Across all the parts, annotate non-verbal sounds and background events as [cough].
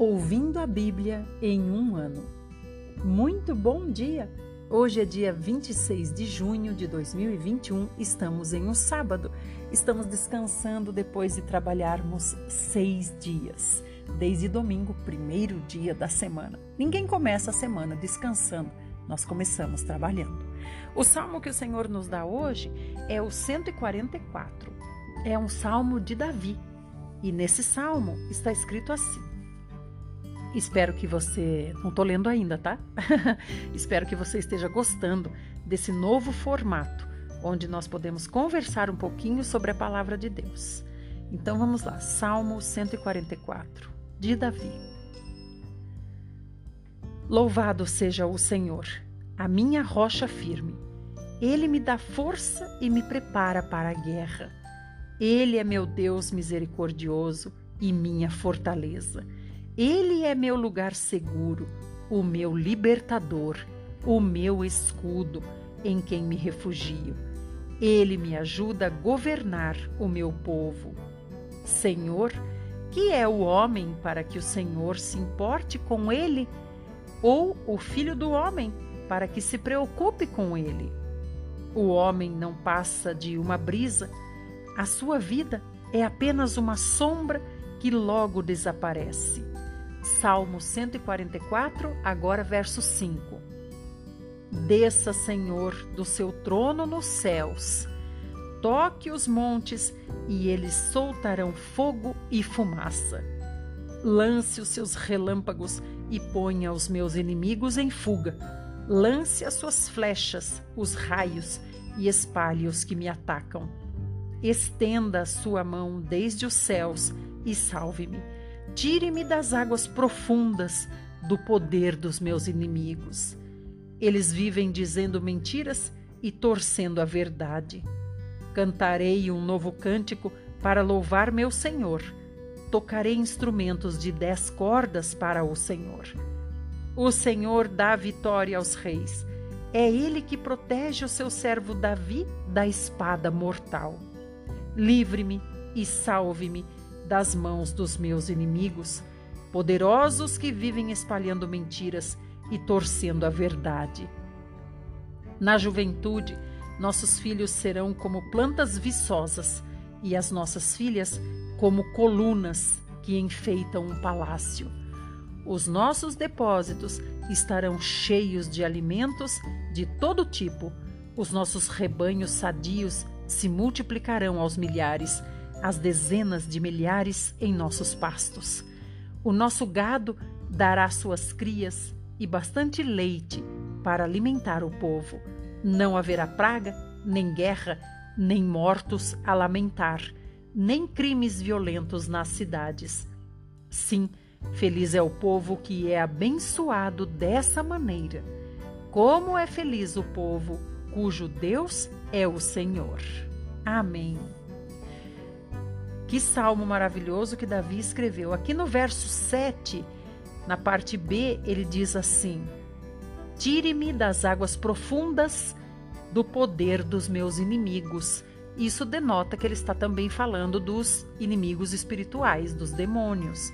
Ouvindo a Bíblia em um ano. Muito bom dia! Hoje é dia 26 de junho de 2021, estamos em um sábado. Estamos descansando depois de trabalharmos seis dias, desde domingo, primeiro dia da semana. Ninguém começa a semana descansando, nós começamos trabalhando. O salmo que o Senhor nos dá hoje é o 144. É um salmo de Davi. E nesse salmo está escrito assim: Espero que você. Não estou lendo ainda, tá? [laughs] Espero que você esteja gostando desse novo formato, onde nós podemos conversar um pouquinho sobre a palavra de Deus. Então vamos lá, Salmo 144, de Davi. Louvado seja o Senhor, a minha rocha firme. Ele me dá força e me prepara para a guerra. Ele é meu Deus misericordioso e minha fortaleza. Ele é meu lugar seguro, o meu libertador, o meu escudo, em quem me refugio. Ele me ajuda a governar o meu povo. Senhor, que é o homem para que o Senhor se importe com ele? Ou o filho do homem para que se preocupe com ele? O homem não passa de uma brisa, a sua vida é apenas uma sombra que logo desaparece. Salmo 144, agora verso 5. Desça, Senhor, do seu trono nos céus, toque os montes e eles soltarão fogo e fumaça. Lance os seus relâmpagos e ponha os meus inimigos em fuga. Lance as suas flechas, os raios e espalhe os que me atacam. Estenda a sua mão desde os céus e salve-me Tire-me das águas profundas do poder dos meus inimigos. Eles vivem dizendo mentiras e torcendo a verdade. Cantarei um novo cântico para louvar meu Senhor. Tocarei instrumentos de dez cordas para o Senhor. O Senhor dá vitória aos reis. É Ele que protege o seu servo Davi da espada mortal. Livre-me e salve-me das mãos dos meus inimigos, poderosos que vivem espalhando mentiras e torcendo a verdade. Na juventude, nossos filhos serão como plantas viçosas e as nossas filhas como colunas que enfeitam um palácio. Os nossos depósitos estarão cheios de alimentos de todo tipo. Os nossos rebanhos sadios se multiplicarão aos milhares as dezenas de milhares em nossos pastos. O nosso gado dará suas crias e bastante leite para alimentar o povo. Não haverá praga, nem guerra, nem mortos a lamentar, nem crimes violentos nas cidades. Sim, feliz é o povo que é abençoado dessa maneira. Como é feliz o povo cujo Deus é o Senhor. Amém. Que salmo maravilhoso que Davi escreveu. Aqui no verso 7, na parte B, ele diz assim: Tire-me das águas profundas do poder dos meus inimigos. Isso denota que ele está também falando dos inimigos espirituais, dos demônios.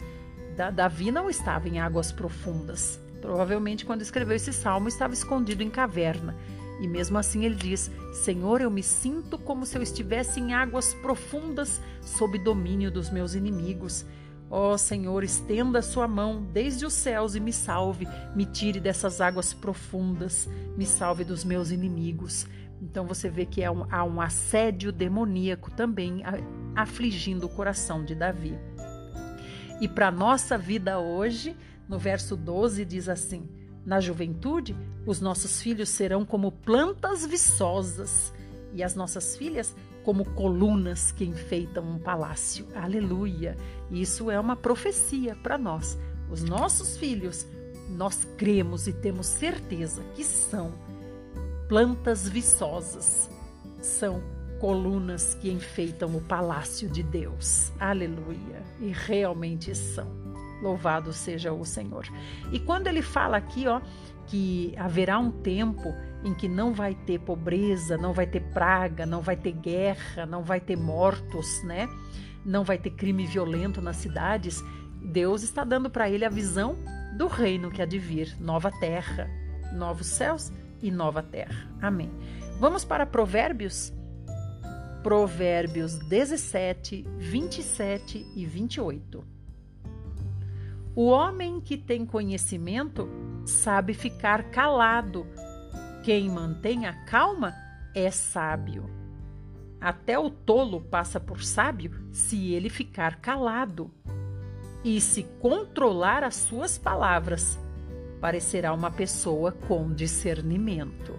Da, Davi não estava em águas profundas. Provavelmente, quando escreveu esse salmo, estava escondido em caverna. E mesmo assim ele diz: Senhor, eu me sinto como se eu estivesse em águas profundas sob domínio dos meus inimigos. Ó oh, Senhor, estenda a sua mão desde os céus e me salve, me tire dessas águas profundas, me salve dos meus inimigos. Então você vê que há um, há um assédio demoníaco também afligindo o coração de Davi. E para nossa vida hoje, no verso 12 diz assim: na juventude, os nossos filhos serão como plantas viçosas e as nossas filhas como colunas que enfeitam um palácio. Aleluia! Isso é uma profecia para nós. Os nossos filhos, nós cremos e temos certeza que são plantas viçosas, são colunas que enfeitam o palácio de Deus. Aleluia! E realmente são. Louvado seja o Senhor. E quando ele fala aqui, ó, que haverá um tempo em que não vai ter pobreza, não vai ter praga, não vai ter guerra, não vai ter mortos, né? Não vai ter crime violento nas cidades. Deus está dando para ele a visão do reino que há de vir, nova terra, novos céus e nova terra. Amém. Vamos para Provérbios? Provérbios 17, 27 e 28. O homem que tem conhecimento sabe ficar calado. Quem mantém a calma é sábio. Até o tolo passa por sábio se ele ficar calado e se controlar as suas palavras, parecerá uma pessoa com discernimento.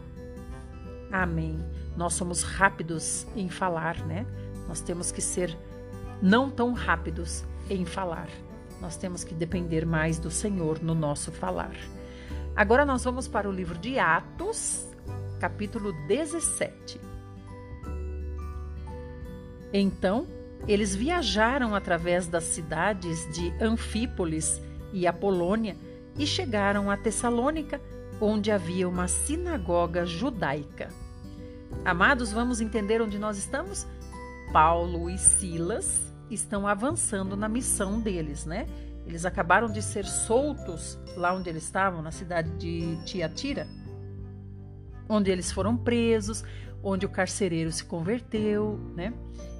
Amém. Nós somos rápidos em falar, né? Nós temos que ser não tão rápidos em falar. Nós temos que depender mais do Senhor no nosso falar. Agora nós vamos para o livro de Atos, capítulo 17. Então, eles viajaram através das cidades de Anfípolis e Apolônia e chegaram a Tessalônica, onde havia uma sinagoga judaica. Amados, vamos entender onde nós estamos? Paulo e Silas estão avançando na missão deles, né? Eles acabaram de ser soltos lá onde eles estavam, na cidade de Tiatira, onde eles foram presos, onde o carcereiro se converteu, né?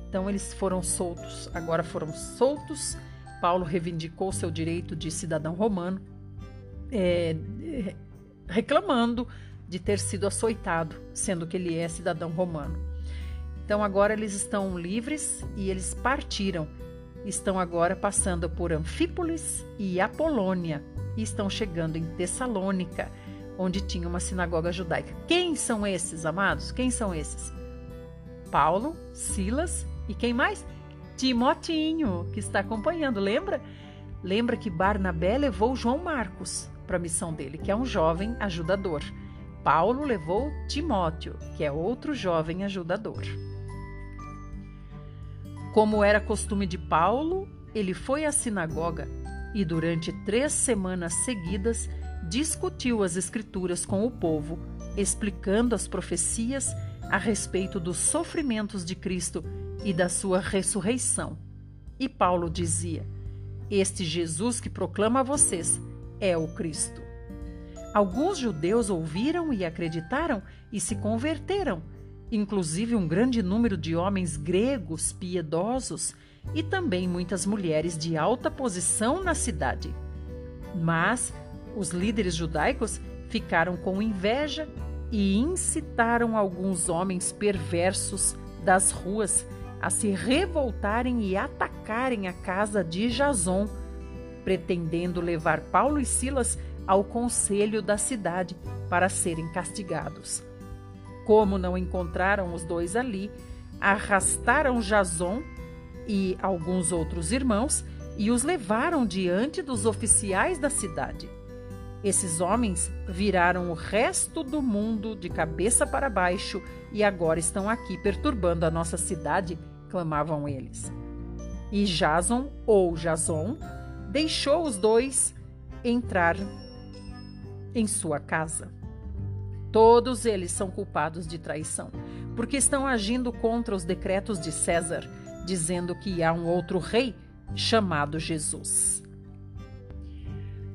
Então eles foram soltos, agora foram soltos. Paulo reivindicou seu direito de cidadão romano, é, reclamando de ter sido açoitado, sendo que ele é cidadão romano. Então agora eles estão livres e eles partiram. Estão agora passando por Anfípolis e Apolônia e estão chegando em Tessalônica, onde tinha uma sinagoga judaica. Quem são esses, amados? Quem são esses? Paulo, Silas e quem mais? Timotinho, que está acompanhando, lembra? Lembra que Barnabé levou João Marcos para a missão dele, que é um jovem ajudador. Paulo levou Timóteo, que é outro jovem ajudador. Como era costume de Paulo, ele foi à sinagoga e durante três semanas seguidas discutiu as Escrituras com o povo, explicando as profecias a respeito dos sofrimentos de Cristo e da sua ressurreição. E Paulo dizia: Este Jesus que proclama a vocês é o Cristo. Alguns judeus ouviram e acreditaram e se converteram, inclusive um grande número de homens gregos piedosos e também muitas mulheres de alta posição na cidade. Mas os líderes judaicos ficaram com inveja e incitaram alguns homens perversos das ruas a se revoltarem e atacarem a casa de Jason, pretendendo levar Paulo e Silas ao conselho da cidade para serem castigados. Como não encontraram os dois ali, arrastaram Jason e alguns outros irmãos e os levaram diante dos oficiais da cidade. Esses homens viraram o resto do mundo de cabeça para baixo e agora estão aqui perturbando a nossa cidade, clamavam eles. E Jason, ou Jason, deixou os dois entrar em sua casa. Todos eles são culpados de traição, porque estão agindo contra os decretos de César, dizendo que há um outro rei chamado Jesus.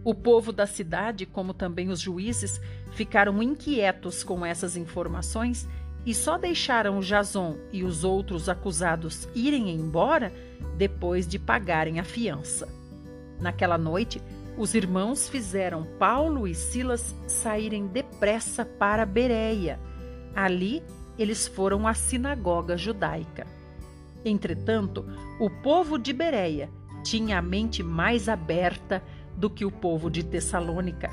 O povo da cidade, como também os juízes, ficaram inquietos com essas informações e só deixaram Jason e os outros acusados irem embora depois de pagarem a fiança. Naquela noite, os irmãos fizeram Paulo e Silas saírem depressa para Bereia. Ali, eles foram à sinagoga judaica. Entretanto, o povo de Bereia tinha a mente mais aberta do que o povo de Tessalônica,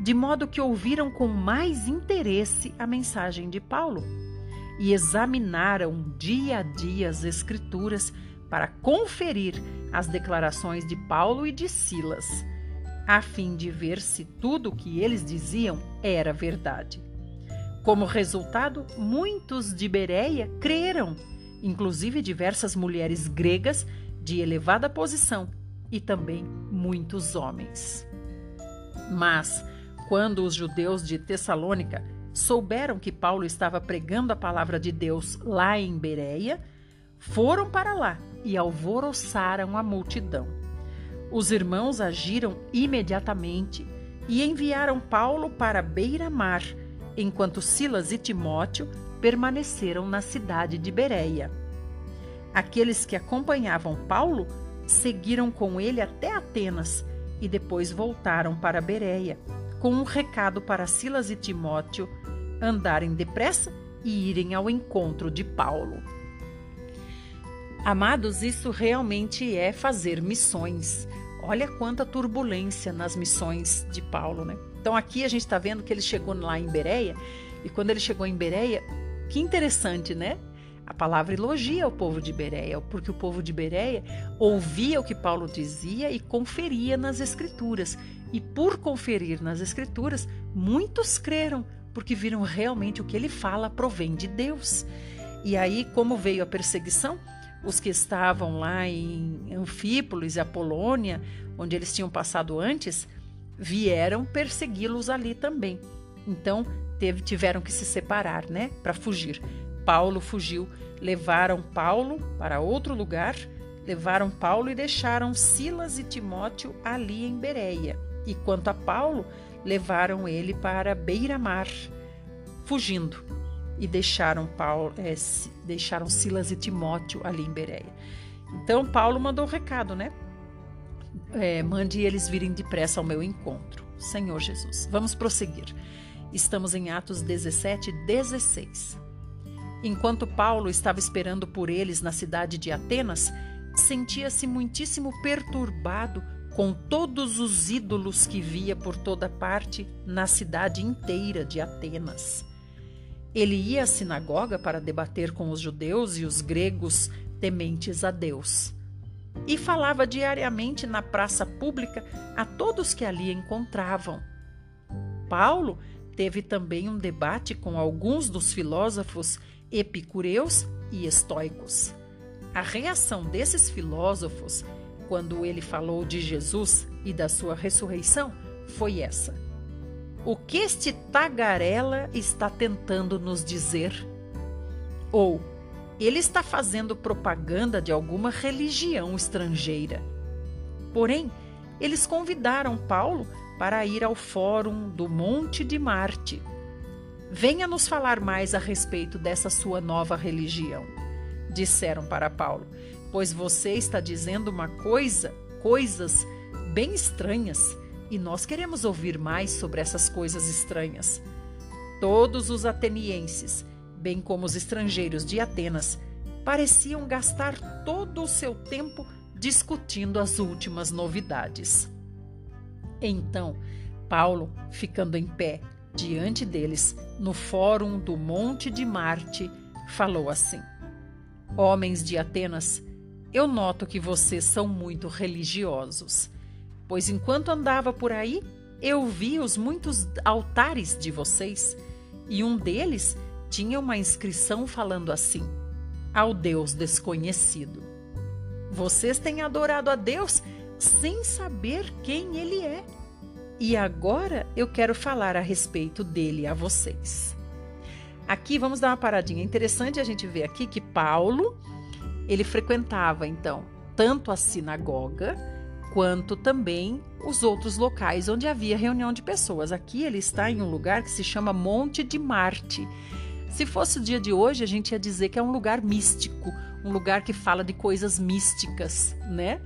de modo que ouviram com mais interesse a mensagem de Paulo e examinaram dia a dia as Escrituras para conferir as declarações de Paulo e de Silas, a fim de ver se tudo o que eles diziam era verdade. Como resultado, muitos de Bereia creram, inclusive diversas mulheres gregas de elevada posição e também muitos homens. Mas, quando os judeus de Tessalônica souberam que Paulo estava pregando a palavra de Deus lá em Bereia, foram para lá e alvoroçaram a multidão. Os irmãos agiram imediatamente e enviaram Paulo para beira-mar, enquanto Silas e Timóteo permaneceram na cidade de Bereia. Aqueles que acompanhavam Paulo seguiram com ele até Atenas e depois voltaram para Bereia, com um recado para Silas e Timóteo andarem depressa e irem ao encontro de Paulo. Amados, isso realmente é fazer missões. Olha quanta turbulência nas missões de Paulo, né? Então aqui a gente está vendo que ele chegou lá em Bereia, e quando ele chegou em Bereia, que interessante, né? A palavra elogia o povo de Bereia, porque o povo de Bereia ouvia o que Paulo dizia e conferia nas escrituras. E por conferir nas escrituras, muitos creram, porque viram realmente o que ele fala provém de Deus. E aí, como veio a perseguição, os que estavam lá em Anfípolis e Apolônia, onde eles tinham passado antes, vieram persegui-los ali também. Então, teve, tiveram que se separar, né, para fugir. Paulo fugiu, levaram Paulo para outro lugar, levaram Paulo e deixaram Silas e Timóteo ali em Bereia. E quanto a Paulo, levaram ele para beira-mar, fugindo e deixaram Paulo, é, deixaram Silas e Timóteo ali em Bereia. Então Paulo mandou o um recado, né? É, mande eles virem depressa ao meu encontro. Senhor Jesus. Vamos prosseguir. Estamos em Atos 17, 16. Enquanto Paulo estava esperando por eles na cidade de Atenas, sentia-se muitíssimo perturbado com todos os ídolos que via por toda parte na cidade inteira de Atenas. Ele ia à sinagoga para debater com os judeus e os gregos tementes a Deus. E falava diariamente na praça pública a todos que ali encontravam. Paulo teve também um debate com alguns dos filósofos epicureus e estoicos. A reação desses filósofos, quando ele falou de Jesus e da sua ressurreição, foi essa. O que este tagarela está tentando nos dizer? Ou ele está fazendo propaganda de alguma religião estrangeira. Porém, eles convidaram Paulo para ir ao fórum do Monte de Marte. Venha nos falar mais a respeito dessa sua nova religião, disseram para Paulo, pois você está dizendo uma coisa, coisas bem estranhas e nós queremos ouvir mais sobre essas coisas estranhas. Todos os atenienses, bem como os estrangeiros de Atenas, pareciam gastar todo o seu tempo discutindo as últimas novidades. Então, Paulo, ficando em pé diante deles, no fórum do Monte de Marte, falou assim: Homens de Atenas, eu noto que vocês são muito religiosos pois enquanto andava por aí, eu vi os muitos altares de vocês, e um deles tinha uma inscrição falando assim: Ao Deus desconhecido. Vocês têm adorado a Deus sem saber quem Ele é. E agora eu quero falar a respeito dele a vocês. Aqui vamos dar uma paradinha. Interessante a gente ver aqui que Paulo ele frequentava então tanto a sinagoga quanto também os outros locais onde havia reunião de pessoas. Aqui ele está em um lugar que se chama Monte de Marte. Se fosse o dia de hoje, a gente ia dizer que é um lugar místico, um lugar que fala de coisas místicas, né?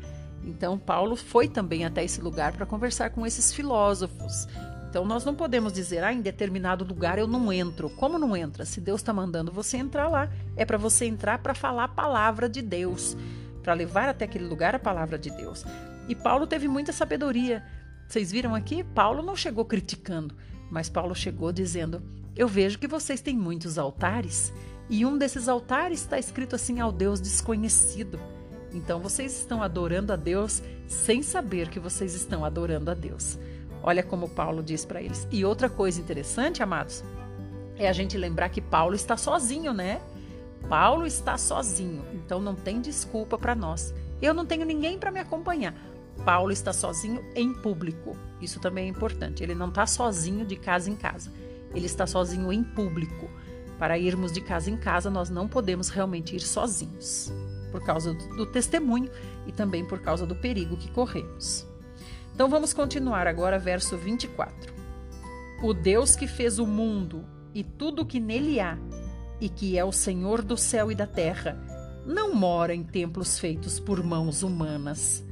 Então, Paulo foi também até esse lugar para conversar com esses filósofos. Então, nós não podemos dizer, ah, em determinado lugar eu não entro. Como não entra? Se Deus está mandando você entrar lá, é para você entrar para falar a palavra de Deus, para levar até aquele lugar a palavra de Deus. E Paulo teve muita sabedoria. Vocês viram aqui? Paulo não chegou criticando, mas Paulo chegou dizendo: Eu vejo que vocês têm muitos altares, e um desses altares está escrito assim ao Deus desconhecido. Então vocês estão adorando a Deus sem saber que vocês estão adorando a Deus. Olha como Paulo diz para eles. E outra coisa interessante, amados, é a gente lembrar que Paulo está sozinho, né? Paulo está sozinho, então não tem desculpa para nós. Eu não tenho ninguém para me acompanhar. Paulo está sozinho em público. Isso também é importante. Ele não está sozinho de casa em casa. Ele está sozinho em público. Para irmos de casa em casa, nós não podemos realmente ir sozinhos, por causa do, testemunho e também por causa do perigo que corremos. Então vamos continuar agora, verso 24. O Deus que fez o mundo e tudo o que nele há, e que é o Senhor do céu e da terra, não mora em templos feitos por mãos humanas.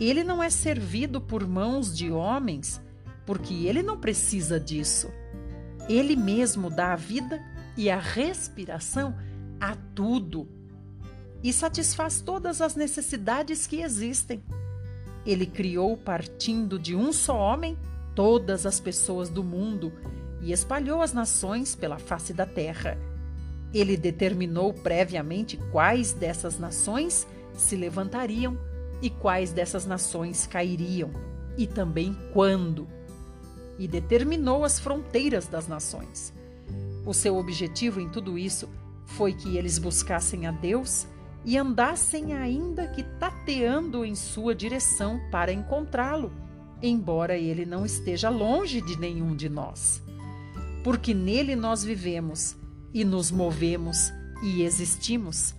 Ele não é servido por mãos de homens, porque ele não precisa disso. Ele mesmo dá a vida e a respiração a tudo e satisfaz todas as necessidades que existem. Ele criou, partindo de um só homem, todas as pessoas do mundo e espalhou as nações pela face da terra. Ele determinou previamente quais dessas nações se levantariam e quais dessas nações cairiam, e também quando. E determinou as fronteiras das nações. O seu objetivo em tudo isso foi que eles buscassem a Deus e andassem ainda que tateando em sua direção para encontrá-lo, embora ele não esteja longe de nenhum de nós. Porque nele nós vivemos e nos movemos e existimos.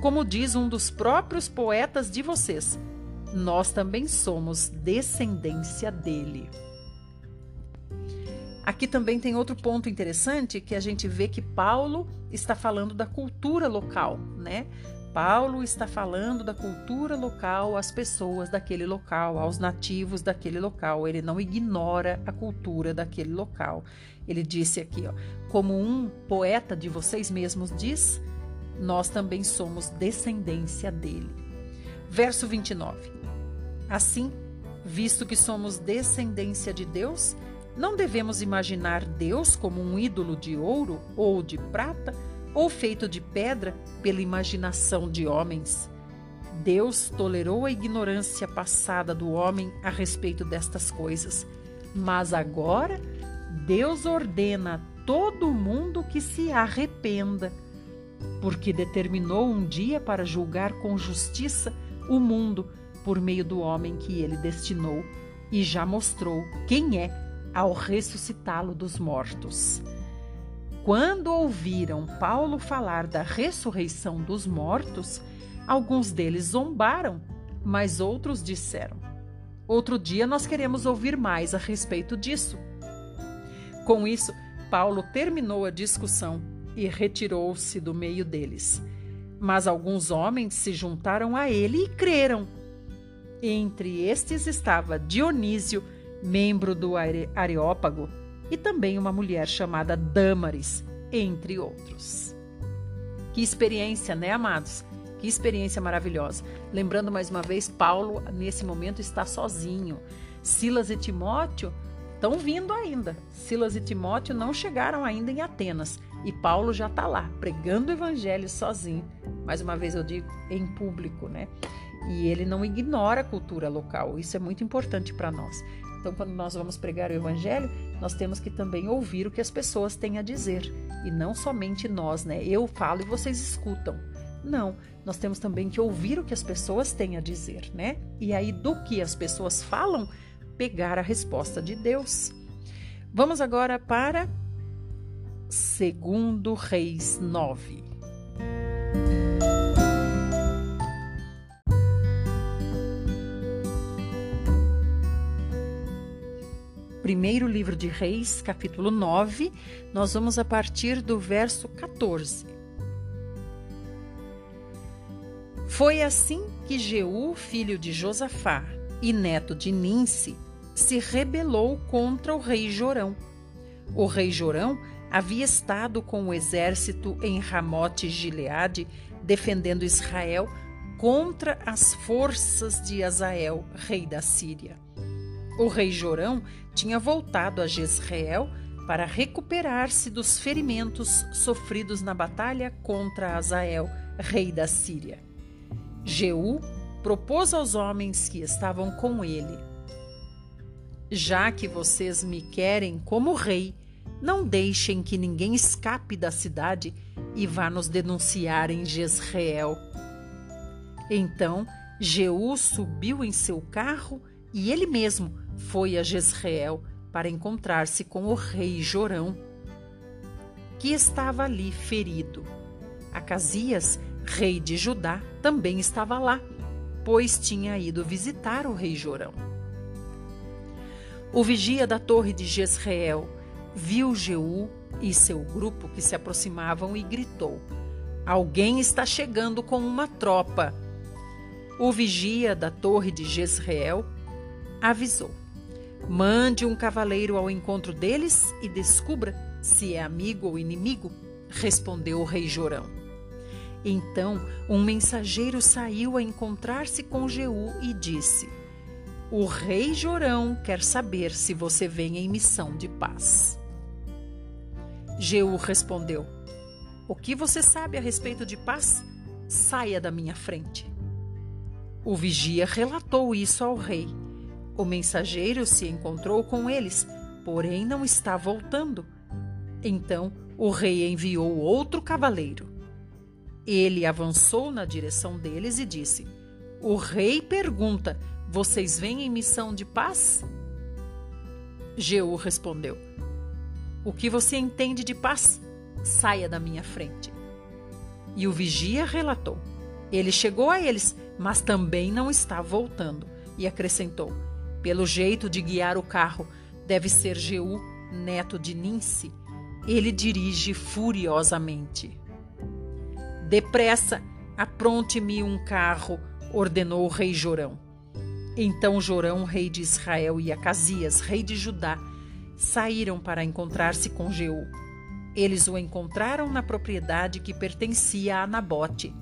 Como diz um dos próprios poetas de vocês, nós também somos descendência dele. Aqui também tem outro ponto interessante que a gente vê que Paulo está falando da cultura local, né? Paulo está falando da cultura local às pessoas daquele local, aos nativos daquele local. Ele não ignora a cultura daquele local. Ele disse aqui, ó, como um poeta de vocês mesmos diz, nós também somos descendência dele. Verso 29. Assim, visto que somos descendência de Deus, não devemos imaginar Deus como um ídolo de ouro ou de prata ou feito de pedra pela imaginação de homens. Deus tolerou a ignorância passada do homem a respeito destas coisas, mas agora Deus ordena a todo mundo que se arrependa, porque determinou um dia para julgar com justiça o mundo por meio do homem que ele destinou e já mostrou quem é ao ressuscitá-lo dos mortos. Quando ouviram Paulo falar da ressurreição dos mortos, alguns deles zombaram, mas outros disseram: Outro dia nós queremos ouvir mais a respeito disso. Com isso, Paulo terminou a discussão e retirou-se do meio deles. Mas alguns homens se juntaram a ele e creram. Entre estes estava Dionísio, membro do Areópago, e também uma mulher chamada Dâmaris, entre outros. Que experiência, né, amados? Que experiência maravilhosa. Lembrando mais uma vez, Paulo nesse momento está sozinho. Silas e Timóteo estão vindo ainda. Silas e Timóteo não chegaram ainda em Atenas e Paulo já está lá pregando o evangelho sozinho. Mais uma vez eu digo em público, né? E ele não ignora a cultura local. Isso é muito importante para nós. Então, quando nós vamos pregar o Evangelho, nós temos que também ouvir o que as pessoas têm a dizer. E não somente nós, né? Eu falo e vocês escutam. Não, nós temos também que ouvir o que as pessoas têm a dizer, né? E aí, do que as pessoas falam, pegar a resposta de Deus. Vamos agora para Segundo Reis 9. primeiro livro de Reis, capítulo 9, nós vamos a partir do verso 14. Foi assim que Jeú, filho de Josafá e neto de Ninse, se rebelou contra o rei Jorão. O rei Jorão havia estado com o exército em Ramote Gileade, defendendo Israel contra as forças de Azael, rei da Síria. O rei Jorão tinha voltado a Jezreel para recuperar-se dos ferimentos sofridos na batalha contra Azael, rei da Síria. Jeú propôs aos homens que estavam com ele: Já que vocês me querem como rei, não deixem que ninguém escape da cidade e vá nos denunciar em Jezreel. Então Jeú subiu em seu carro e ele mesmo foi a Jezreel para encontrar-se com o rei Jorão, que estava ali ferido. Acasias rei de Judá, também estava lá, pois tinha ido visitar o rei Jorão. O vigia da torre de Jezreel viu Jeú e seu grupo que se aproximavam e gritou: Alguém está chegando com uma tropa. O vigia da torre de Jezreel avisou: Mande um cavaleiro ao encontro deles e descubra se é amigo ou inimigo, respondeu o rei Jorão. Então um mensageiro saiu a encontrar-se com Jeú e disse: O rei Jorão quer saber se você vem em missão de paz. Jeú respondeu: O que você sabe a respeito de paz? Saia da minha frente. O vigia relatou isso ao rei. O mensageiro se encontrou com eles, porém não está voltando. Então o rei enviou outro cavaleiro. Ele avançou na direção deles e disse: O rei pergunta: Vocês vêm em missão de paz? Jeú respondeu: O que você entende de paz? Saia da minha frente. E o vigia relatou: Ele chegou a eles, mas também não está voltando. E acrescentou: pelo jeito de guiar o carro, deve ser Jeú, neto de Ninse. Ele dirige furiosamente. Depressa, apronte-me um carro, ordenou o rei Jorão. Então Jorão, rei de Israel, e Acasias, rei de Judá, saíram para encontrar-se com Jeú. Eles o encontraram na propriedade que pertencia a Nabote.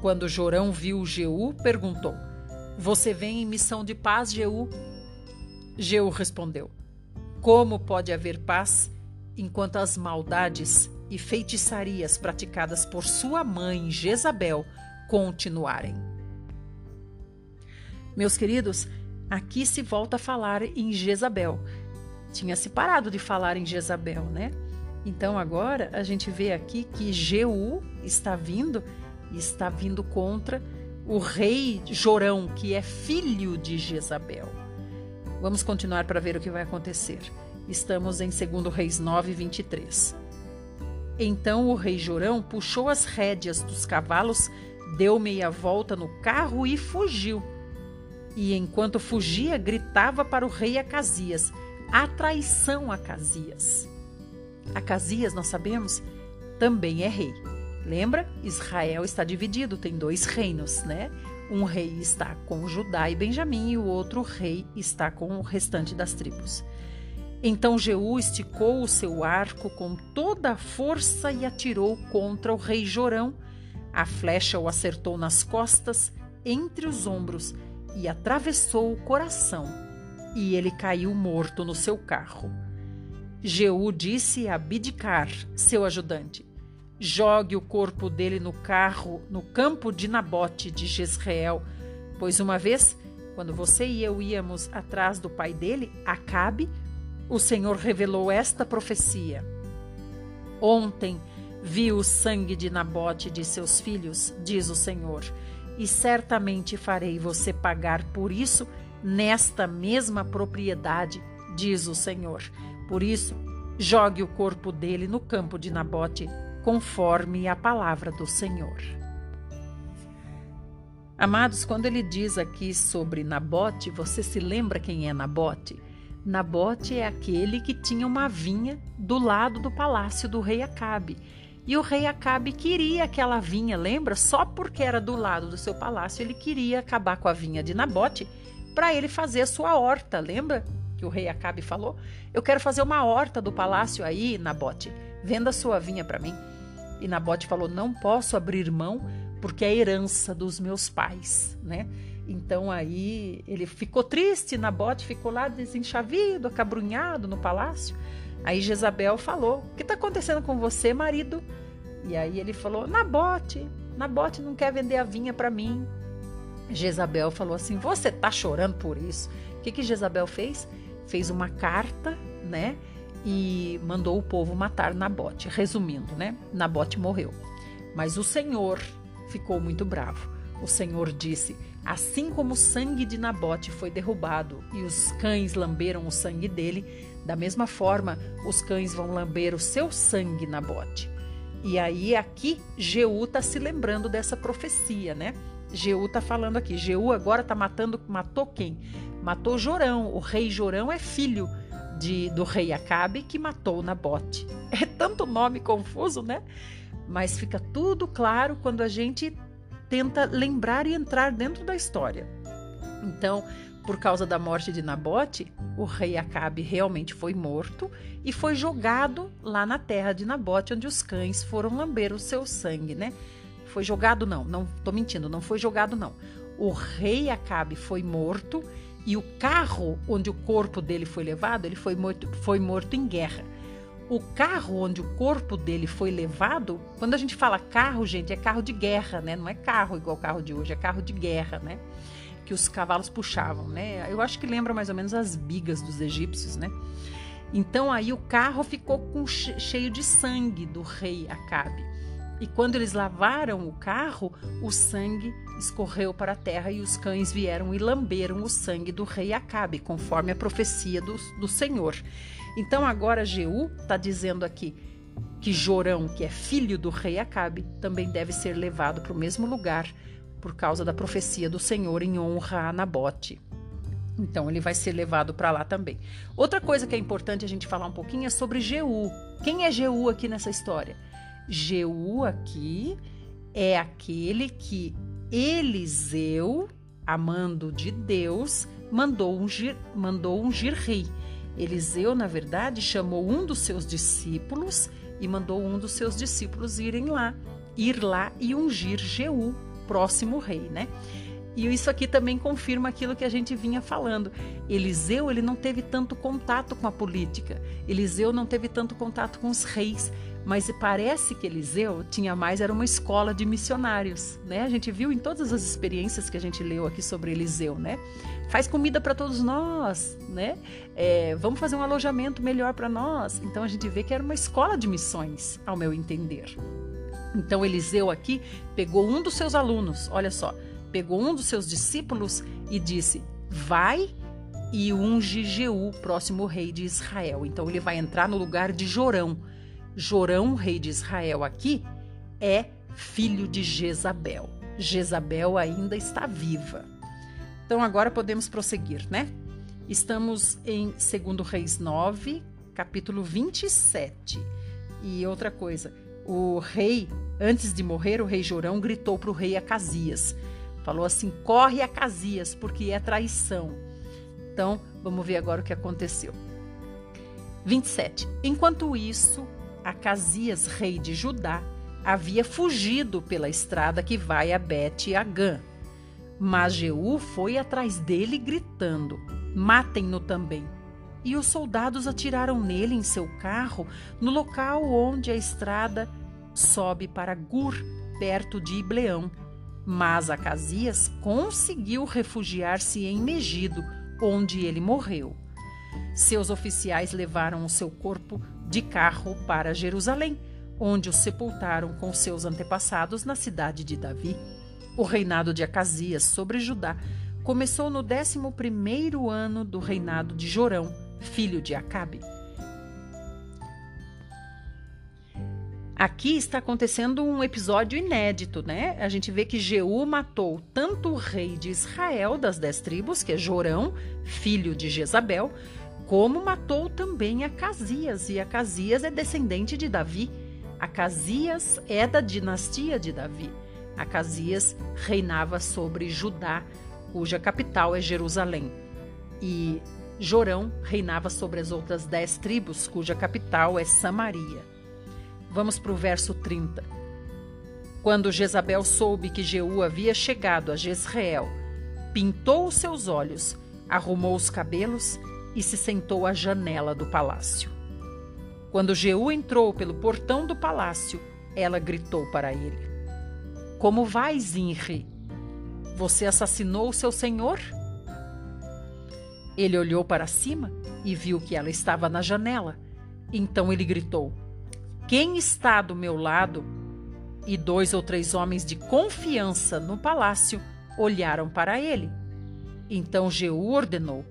Quando Jorão viu Jeú, perguntou: você vem em missão de paz, Jeú? Jeú respondeu: Como pode haver paz enquanto as maldades e feitiçarias praticadas por sua mãe Jezabel continuarem? Meus queridos, aqui se volta a falar em Jezabel. Tinha se parado de falar em Jezabel, né? Então agora a gente vê aqui que Jeú está vindo e está vindo contra o rei Jorão, que é filho de Jezabel. Vamos continuar para ver o que vai acontecer. Estamos em 2 Reis 9, 23. Então o rei Jorão puxou as rédeas dos cavalos, deu meia volta no carro e fugiu. E enquanto fugia, gritava para o rei Acasias: A traição, Acasias! Acasias, nós sabemos, também é rei. Lembra? Israel está dividido, tem dois reinos, né? Um rei está com Judá e Benjamim e o outro rei está com o restante das tribos. Então Jeú esticou o seu arco com toda a força e atirou contra o rei Jorão. A flecha o acertou nas costas, entre os ombros, e atravessou o coração, e ele caiu morto no seu carro. Jeú disse a Bidicar, seu ajudante: Jogue o corpo dele no carro, no campo de Nabote de Jezreel, pois uma vez, quando você e eu íamos atrás do pai dele, Acabe, o Senhor revelou esta profecia. Ontem vi o sangue de Nabote de seus filhos, diz o Senhor, e certamente farei você pagar por isso nesta mesma propriedade, diz o Senhor. Por isso, jogue o corpo dele no campo de Nabote conforme a palavra do Senhor. Amados, quando ele diz aqui sobre Nabote, você se lembra quem é Nabote? Nabote é aquele que tinha uma vinha do lado do palácio do rei Acabe. E o rei Acabe queria aquela vinha, lembra? Só porque era do lado do seu palácio, ele queria acabar com a vinha de Nabote para ele fazer a sua horta, lembra? Que o rei Acabe falou: Eu quero fazer uma horta do palácio aí, Nabote. Venda sua vinha para mim. E Nabote falou: Não posso abrir mão porque é herança dos meus pais, né? Então aí ele ficou triste, Nabote ficou lá desenchavido, acabrunhado no palácio. Aí Jezabel falou: O que está acontecendo com você, marido? E aí ele falou: Nabote, Nabote não quer vender a vinha para mim. Jezabel falou assim: Você está chorando por isso? O que, que Jezabel fez? Fez uma carta, né? e mandou o povo matar Nabote. Resumindo, né? Nabote morreu. Mas o Senhor ficou muito bravo. O Senhor disse: Assim como o sangue de Nabote foi derrubado e os cães lamberam o sangue dele, da mesma forma os cães vão lamber o seu sangue, Nabote. E aí aqui Jeú está se lembrando dessa profecia, né? Jeú está falando aqui. Jeú agora está matando, matou quem? Matou Jorão. O rei Jorão é filho de, do rei Acabe que matou Nabote. [laughs] É tanto nome confuso, né? Mas fica tudo claro quando a gente tenta lembrar e entrar dentro da história. Então, por causa da morte de Nabote, o rei Acabe realmente foi morto e foi jogado lá na terra de Nabote, onde os cães foram lamber o seu sangue, né? Foi jogado não, não tô mentindo, não foi jogado não. O rei Acabe foi morto e o carro onde o corpo dele foi levado, ele foi morto, foi morto em guerra. O carro onde o corpo dele foi levado, quando a gente fala carro, gente, é carro de guerra, né? Não é carro igual carro de hoje, é carro de guerra, né? Que os cavalos puxavam, né? Eu acho que lembra mais ou menos as bigas dos egípcios, né? Então aí o carro ficou com, cheio de sangue do rei Acabe. E quando eles lavaram o carro, o sangue escorreu para a terra e os cães vieram e lamberam o sangue do rei Acabe, conforme a profecia do, do Senhor. Então agora Jeú está dizendo aqui que Jorão, que é filho do rei Acabe, também deve ser levado para o mesmo lugar por causa da profecia do Senhor em honra a Nabote. Então ele vai ser levado para lá também. Outra coisa que é importante a gente falar um pouquinho é sobre Jeú. Quem é Jeú aqui nessa história? Jeú aqui é aquele que Eliseu, amando de Deus, mandou ungir, mandou ungir rei. Eliseu, na verdade, chamou um dos seus discípulos e mandou um dos seus discípulos irem lá, ir lá e ungir Jeú, próximo rei, né? E isso aqui também confirma aquilo que a gente vinha falando. Eliseu, ele não teve tanto contato com a política. Eliseu não teve tanto contato com os reis, mas parece que Eliseu tinha mais era uma escola de missionários, né? A gente viu em todas as experiências que a gente leu aqui sobre Eliseu, né? Faz comida para todos nós, né? É, vamos fazer um alojamento melhor para nós. Então a gente vê que era uma escola de missões, ao meu entender. Então Eliseu aqui pegou um dos seus alunos, olha só, pegou um dos seus discípulos e disse: Vai e unge Jeú, próximo rei de Israel. Então ele vai entrar no lugar de Jorão. Jorão, rei de Israel, aqui é filho de Jezabel. Jezabel ainda está viva. Então agora podemos prosseguir, né? Estamos em 2 Reis 9, capítulo 27. E outra coisa, o rei, antes de morrer, o rei Jorão gritou para o rei Acasias: Falou assim: corre a Casias, porque é traição. Então, vamos ver agora o que aconteceu. 27. Enquanto isso, Acasias, rei de Judá, havia fugido pela estrada que vai a Bet-Agã. Mas Jeú foi atrás dele gritando: Matem-no também. E os soldados atiraram nele em seu carro, no local onde a estrada sobe para Gur, perto de Ibleão mas Acasias conseguiu refugiar-se em Megido, onde ele morreu. Seus oficiais levaram o seu corpo de carro para Jerusalém, onde o sepultaram com seus antepassados na cidade de Davi. O reinado de Acasias sobre Judá começou no 11 primeiro ano do reinado de Jorão, filho de Acabe. Aqui está acontecendo um episódio inédito, né? A gente vê que Jeú matou tanto o rei de Israel das dez tribos, que é Jorão, filho de Jezabel, como matou também Acasias, e Acasias é descendente de Davi. Acasias é da dinastia de Davi. Acasias reinava sobre Judá, cuja capital é Jerusalém. E Jorão reinava sobre as outras dez tribos, cuja capital é Samaria. Vamos para o verso 30. Quando Jezabel soube que Jeú havia chegado a Jezreel, pintou os seus olhos, arrumou os cabelos e se sentou à janela do palácio. Quando Jeú entrou pelo portão do palácio, ela gritou para ele: Como vai, Zinri? Você assassinou o seu senhor? Ele olhou para cima e viu que ela estava na janela. Então ele gritou: quem está do meu lado? E dois ou três homens de confiança no palácio olharam para ele. Então Jeú ordenou: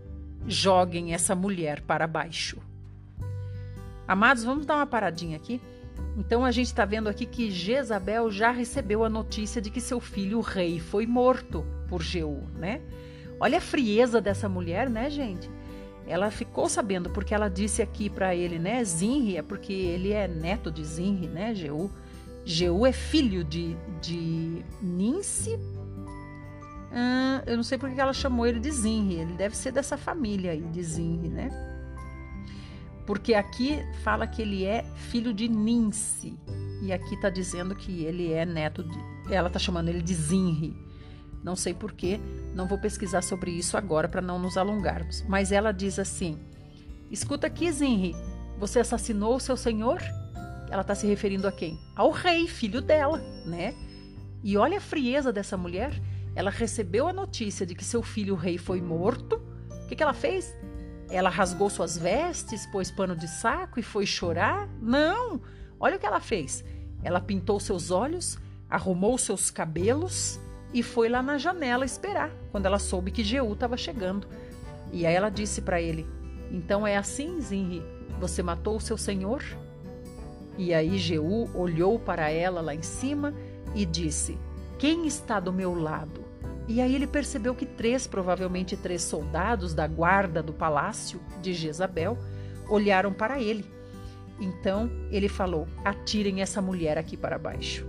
joguem essa mulher para baixo. Amados, vamos dar uma paradinha aqui. Então a gente está vendo aqui que Jezabel já recebeu a notícia de que seu filho o rei foi morto por Jeú, né? Olha a frieza dessa mulher, né, gente? Ela ficou sabendo porque ela disse aqui para ele, né, Zinri, é porque ele é neto de Zinri, né, Jeú. Jeú é filho de, de Ninse. Hum, eu não sei porque ela chamou ele de Zinri. Ele deve ser dessa família aí de Zinri, né? Porque aqui fala que ele é filho de Ninse. E aqui está dizendo que ele é neto de. Ela está chamando ele de Zinri. Não sei porquê, não vou pesquisar sobre isso agora para não nos alongarmos. Mas ela diz assim: Escuta aqui, Zinri, você assassinou o seu senhor? Ela está se referindo a quem? Ao rei, filho dela, né? E olha a frieza dessa mulher. Ela recebeu a notícia de que seu filho rei foi morto. O que, que ela fez? Ela rasgou suas vestes, pôs pano de saco e foi chorar? Não! Olha o que ela fez. Ela pintou seus olhos, arrumou seus cabelos e foi lá na janela esperar, quando ela soube que Jeú estava chegando. E aí ela disse para ele: Então é assim, Zinri, você matou o seu senhor? E aí Jeú olhou para ela lá em cima e disse: Quem está do meu lado? E aí ele percebeu que três, provavelmente três soldados da guarda do palácio de Jezabel, olharam para ele. Então ele falou: Atirem essa mulher aqui para baixo.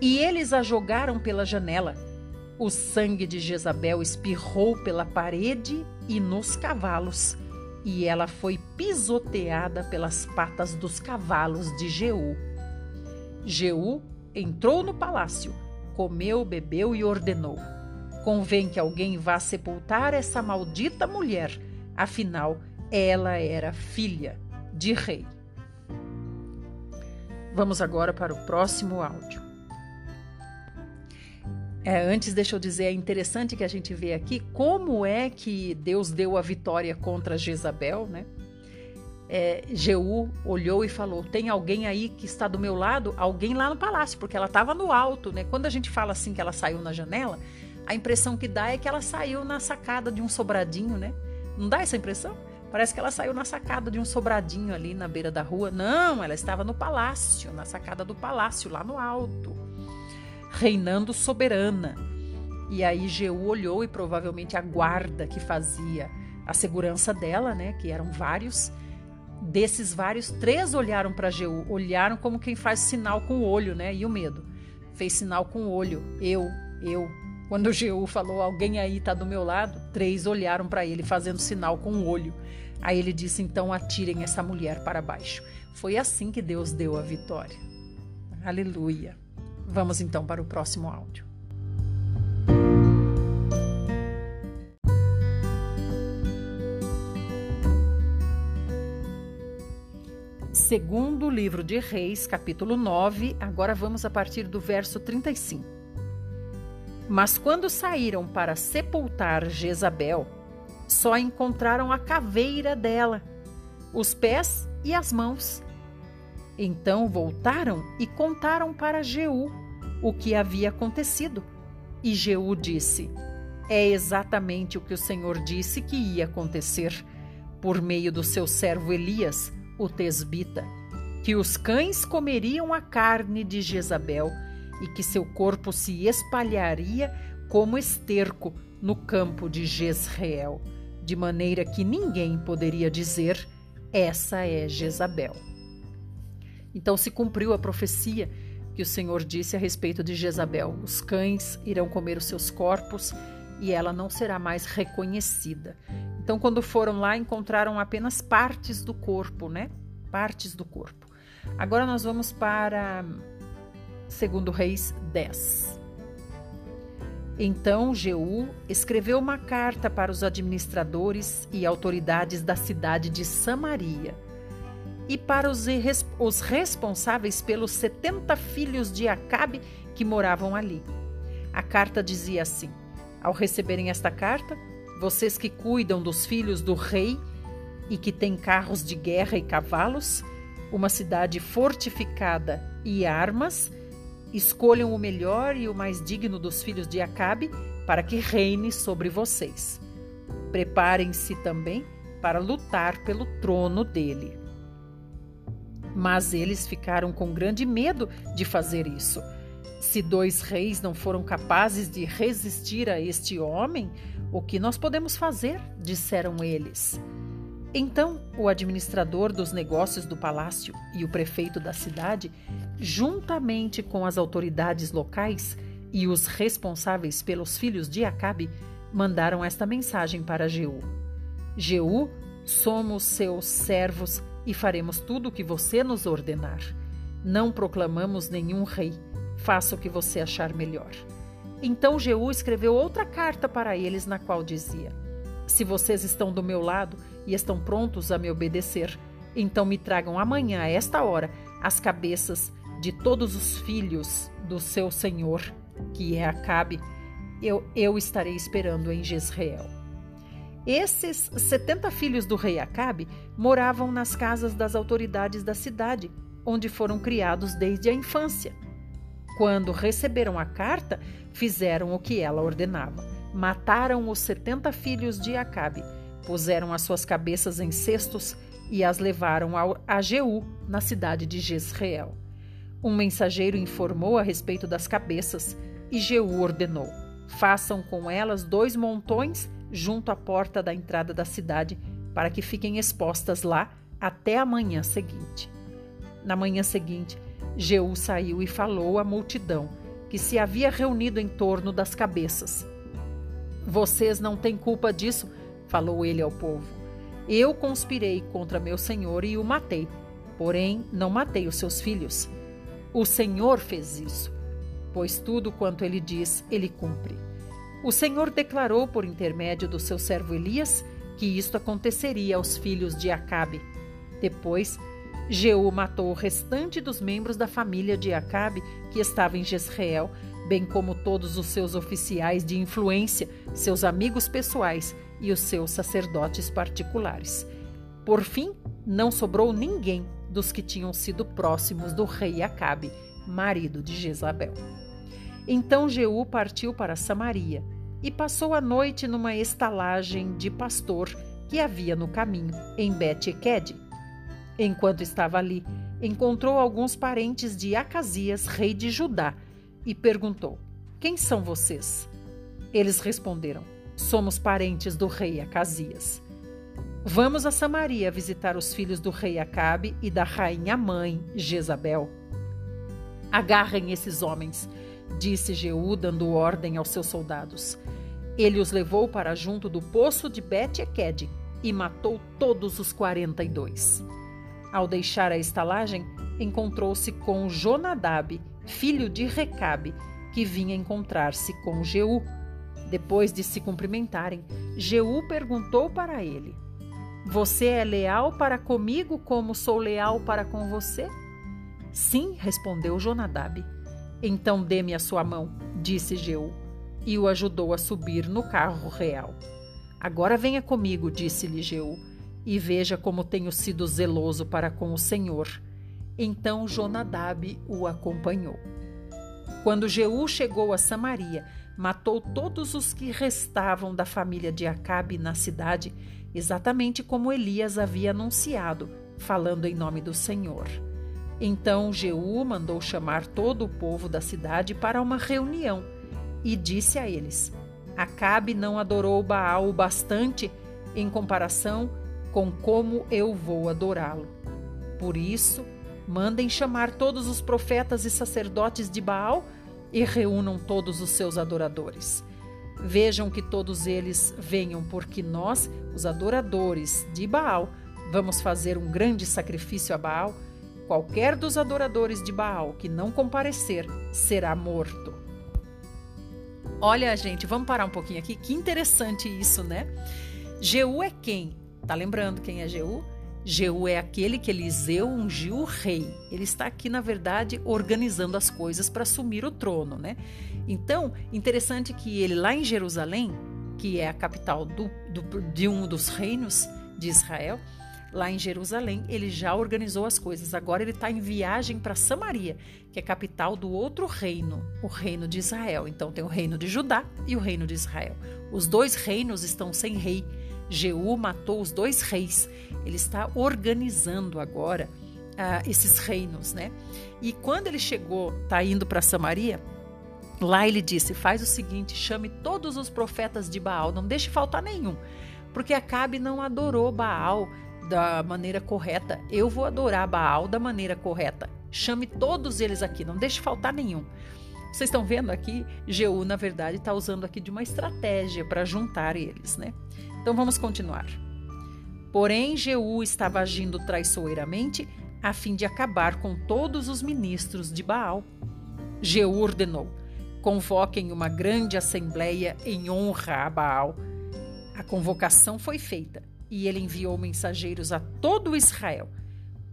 E eles a jogaram pela janela. O sangue de Jezabel espirrou pela parede e nos cavalos e ela foi pisoteada pelas patas dos cavalos de Jeú. Jeú entrou no palácio, comeu, bebeu e ordenou: Convém que alguém vá sepultar essa maldita mulher, afinal, ela era filha de rei. Vamos agora para o próximo áudio. É, antes, deixa eu dizer, é interessante que a gente vê aqui como é que Deus deu a vitória contra Jezabel, né? É, Jeú olhou e falou: Tem alguém aí que está do meu lado? Alguém lá no palácio, porque ela estava no alto, né? Quando a gente fala assim que ela saiu na janela, a impressão que dá é que ela saiu na sacada de um sobradinho, né? Não dá essa impressão? Parece que ela saiu na sacada de um sobradinho ali na beira da rua. Não, ela estava no palácio, na sacada do palácio, lá no alto reinando soberana. E aí Jeú olhou e provavelmente a guarda que fazia a segurança dela, né, que eram vários, desses vários, três olharam para Jeú, olharam como quem faz sinal com o olho, né, e o medo. Fez sinal com o olho, eu, eu. Quando Jeú falou, alguém aí está do meu lado, três olharam para ele fazendo sinal com o olho. Aí ele disse, então atirem essa mulher para baixo. Foi assim que Deus deu a vitória. Aleluia. Vamos então para o próximo áudio. Segundo livro de Reis, capítulo 9, agora vamos a partir do verso 35. Mas quando saíram para sepultar Jezabel, só encontraram a caveira dela, os pés e as mãos então voltaram e contaram para Jeú o que havia acontecido. E Jeú disse: É exatamente o que o Senhor disse que ia acontecer, por meio do seu servo Elias, o tesbita, que os cães comeriam a carne de Jezabel e que seu corpo se espalharia como esterco no campo de Jezreel, de maneira que ninguém poderia dizer: Essa é Jezabel. Então se cumpriu a profecia que o Senhor disse a respeito de Jezabel: os cães irão comer os seus corpos e ela não será mais reconhecida. Então, quando foram lá, encontraram apenas partes do corpo, né? Partes do corpo. Agora nós vamos para segundo Reis 10. Então Jeú escreveu uma carta para os administradores e autoridades da cidade de Samaria e para os, os responsáveis pelos setenta filhos de Acabe que moravam ali. A carta dizia assim: Ao receberem esta carta, vocês que cuidam dos filhos do rei e que têm carros de guerra e cavalos, uma cidade fortificada e armas, escolham o melhor e o mais digno dos filhos de Acabe para que reine sobre vocês. Preparem-se também para lutar pelo trono dele. Mas eles ficaram com grande medo de fazer isso. Se dois reis não foram capazes de resistir a este homem, o que nós podemos fazer? disseram eles. Então, o administrador dos negócios do palácio e o prefeito da cidade, juntamente com as autoridades locais e os responsáveis pelos filhos de Acabe, mandaram esta mensagem para Jeú: Jeú, somos seus servos e faremos tudo o que você nos ordenar. Não proclamamos nenhum rei. Faça o que você achar melhor. Então Jeú escreveu outra carta para eles, na qual dizia: Se vocês estão do meu lado e estão prontos a me obedecer, então me tragam amanhã, a esta hora, as cabeças de todos os filhos do seu senhor, que é Acabe. Eu, eu estarei esperando em Jezreel. Esses 70 filhos do rei Acabe moravam nas casas das autoridades da cidade, onde foram criados desde a infância. Quando receberam a carta, fizeram o que ela ordenava. Mataram os 70 filhos de Acabe, puseram as suas cabeças em cestos e as levaram ao, a Jeú, na cidade de Jezreel. Um mensageiro informou a respeito das cabeças e Jeú ordenou: façam com elas dois montões junto à porta da entrada da cidade, para que fiquem expostas lá até a manhã seguinte. Na manhã seguinte, Jeú saiu e falou à multidão que se havia reunido em torno das cabeças. Vocês não têm culpa disso, falou ele ao povo. Eu conspirei contra meu senhor e o matei, porém não matei os seus filhos. O Senhor fez isso, pois tudo quanto ele diz, ele cumpre. O Senhor declarou por intermédio do seu servo Elias que isto aconteceria aos filhos de Acabe. Depois, Jeú matou o restante dos membros da família de Acabe que estava em Jezreel, bem como todos os seus oficiais de influência, seus amigos pessoais e os seus sacerdotes particulares. Por fim, não sobrou ninguém dos que tinham sido próximos do rei Acabe, marido de Jezabel. Então Jeú partiu para Samaria e passou a noite numa estalagem de pastor que havia no caminho, em Bet-Eked. Enquanto estava ali, encontrou alguns parentes de Acasias, rei de Judá, e perguntou: Quem são vocês? Eles responderam: Somos parentes do rei Acasias. Vamos a Samaria visitar os filhos do rei Acabe e da rainha mãe, Jezabel. Agarrem esses homens disse Jeú, dando ordem aos seus soldados. Ele os levou para junto do poço de Bet-Eked e matou todos os quarenta e dois. Ao deixar a estalagem, encontrou-se com Jonadab, filho de Recabe, que vinha encontrar-se com Jeú. Depois de se cumprimentarem, Jeú perguntou para ele: Você é leal para comigo como sou leal para com você? Sim, respondeu Jonadab. Então dê-me a sua mão, disse Jeú, e o ajudou a subir no carro real. Agora venha comigo, disse-lhe Jeú, e veja como tenho sido zeloso para com o Senhor. Então Jonadab o acompanhou. Quando Jeú chegou a Samaria, matou todos os que restavam da família de Acabe na cidade, exatamente como Elias havia anunciado, falando em nome do Senhor. Então Jeú mandou chamar todo o povo da cidade para uma reunião e disse a eles: Acabe não adorou Baal o bastante em comparação com como eu vou adorá-lo. Por isso, mandem chamar todos os profetas e sacerdotes de Baal e reúnam todos os seus adoradores. Vejam que todos eles venham, porque nós, os adoradores de Baal, vamos fazer um grande sacrifício a Baal Qualquer dos adoradores de Baal que não comparecer será morto. Olha, gente, vamos parar um pouquinho aqui. Que interessante isso, né? Jeú é quem? Tá lembrando quem é Jeú? Jeú é aquele que Eliseu ungiu o rei. Ele está aqui, na verdade, organizando as coisas para assumir o trono, né? Então, interessante que ele lá em Jerusalém, que é a capital do, do, de um dos reinos de Israel, lá em Jerusalém, ele já organizou as coisas. Agora ele está em viagem para Samaria, que é capital do outro reino, o reino de Israel. Então tem o reino de Judá e o reino de Israel. Os dois reinos estão sem rei. Jeú matou os dois reis. Ele está organizando agora uh, esses reinos, né? E quando ele chegou, tá indo para Samaria, lá ele disse: faz o seguinte, chame todos os profetas de Baal, não deixe faltar nenhum, porque Acabe não adorou Baal da maneira correta. Eu vou adorar Baal da maneira correta. Chame todos eles aqui, não deixe faltar nenhum. Vocês estão vendo aqui, Jeú, na verdade, está usando aqui de uma estratégia para juntar eles, né? Então vamos continuar. Porém, Jeú estava agindo traiçoeiramente a fim de acabar com todos os ministros de Baal. Jeú ordenou: convoquem uma grande assembleia em honra a Baal. A convocação foi feita e ele enviou mensageiros a todo Israel.